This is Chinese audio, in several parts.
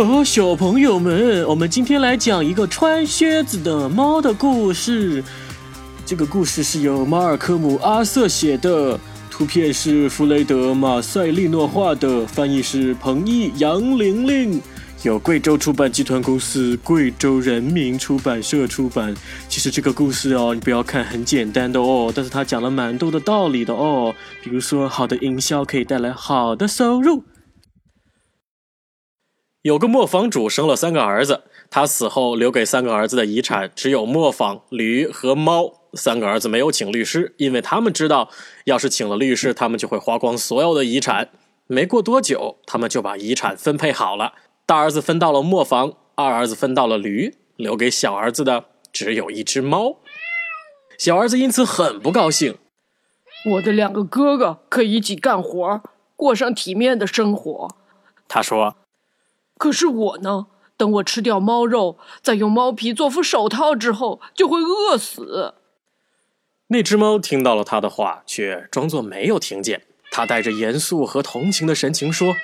哦，小朋友们，我们今天来讲一个穿靴子的猫的故事。这个故事是由马尔科姆·阿瑟写的，图片是弗雷德·马塞利诺画的，翻译是彭毅、杨玲玲，由贵州出版集团公司、贵州人民出版社出版。其实这个故事哦，你不要看很简单的哦，但是他讲了蛮多的道理的哦，比如说好的营销可以带来好的收入。有个磨坊主生了三个儿子，他死后留给三个儿子的遗产只有磨坊、驴和猫。三个儿子没有请律师，因为他们知道，要是请了律师，他们就会花光所有的遗产。没过多久，他们就把遗产分配好了。大儿子分到了磨坊，二儿子分到了驴，留给小儿子的只有一只猫。小儿子因此很不高兴。我的两个哥哥可以一起干活，过上体面的生活。他说。可是我呢？等我吃掉猫肉，再用猫皮做副手套之后，就会饿死。那只猫听到了他的话，却装作没有听见。他带着严肃和同情的神情说：“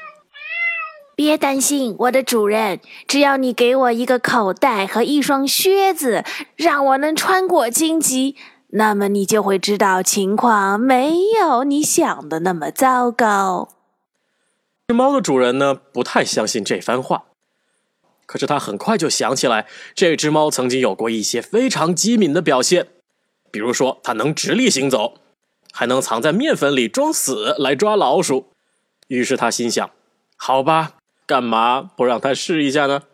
别担心，我的主人，只要你给我一个口袋和一双靴子，让我能穿过荆棘，那么你就会知道情况没有你想的那么糟糕。”这猫的主人呢，不太相信这番话。可是他很快就想起来，这只猫曾经有过一些非常机敏的表现，比如说它能直立行走，还能藏在面粉里装死来抓老鼠。于是他心想：好吧，干嘛不让它试一下呢？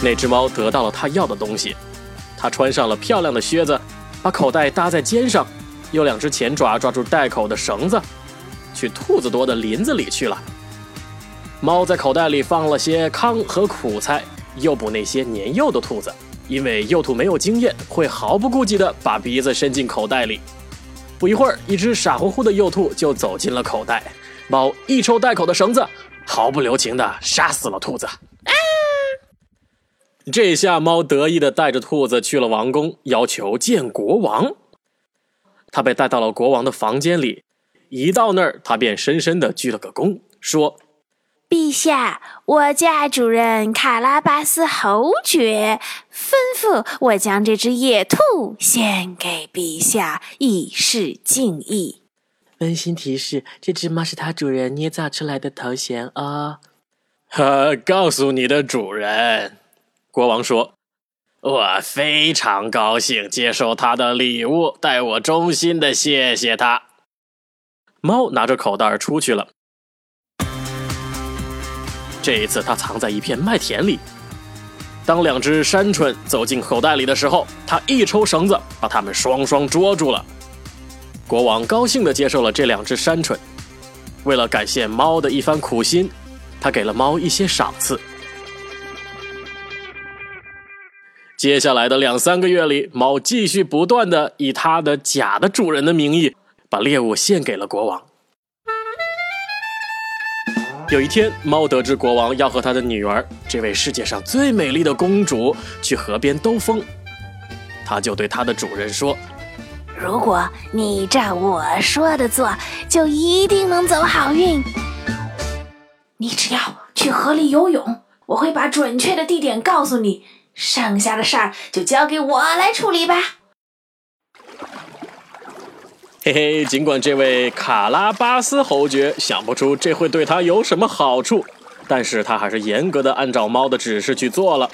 那只猫得到了它要的东西，它穿上了漂亮的靴子，把口袋搭在肩上，用两只前爪抓住袋口的绳子。去兔子多的林子里去了。猫在口袋里放了些糠和苦菜，诱捕那些年幼的兔子。因为幼兔没有经验，会毫不顾忌地把鼻子伸进口袋里。不一会儿，一只傻乎乎的幼兔就走进了口袋。猫一抽袋口的绳子，毫不留情地杀死了兔子。这下，猫得意地带着兔子去了王宫，要求见国王。他被带到了国王的房间里。一到那儿，他便深深的鞠了个躬，说：“陛下，我家主人卡拉巴斯侯爵吩咐我将这只野兔献给陛下，以示敬意。温馨提示：这只猫是它主人捏造出来的头衔哦。”呵，告诉你的主人，国王说：“我非常高兴接受他的礼物，代我衷心的谢谢他。”猫拿着口袋出去了。这一次，它藏在一片麦田里。当两只山鹑走进口袋里的时候，它一抽绳子，把它们双双捉住了。国王高兴地接受了这两只山鹑。为了感谢猫的一番苦心，他给了猫一些赏赐。接下来的两三个月里，猫继续不断地以它的假的主人的名义。把猎物献给了国王。有一天，猫得知国王要和他的女儿，这位世界上最美丽的公主，去河边兜风，他就对他的主人说：“如果你照我说的做，就一定能走好运。你只要去河里游泳，我会把准确的地点告诉你，剩下的事儿就交给我来处理吧。”嘿嘿，尽管这位卡拉巴斯侯爵想不出这会对他有什么好处，但是他还是严格的按照猫的指示去做了。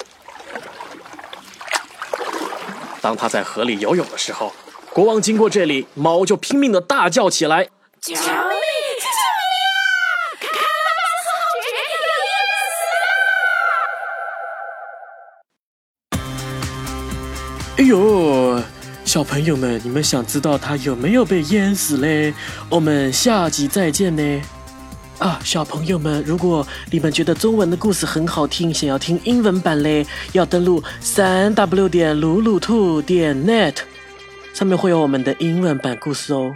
当他在河里游泳的时候，国王经过这里，猫就拼命的大叫起来：“救命！救命啊！卡拉巴斯侯爵要淹死了！”哎呦！小朋友们，你们想知道他有没有被淹死嘞？我们下集再见呢！啊，小朋友们，如果你们觉得中文的故事很好听，想要听英文版嘞，要登录三 w 点鲁鲁兔点 net，上面会有我们的英文版故事哦。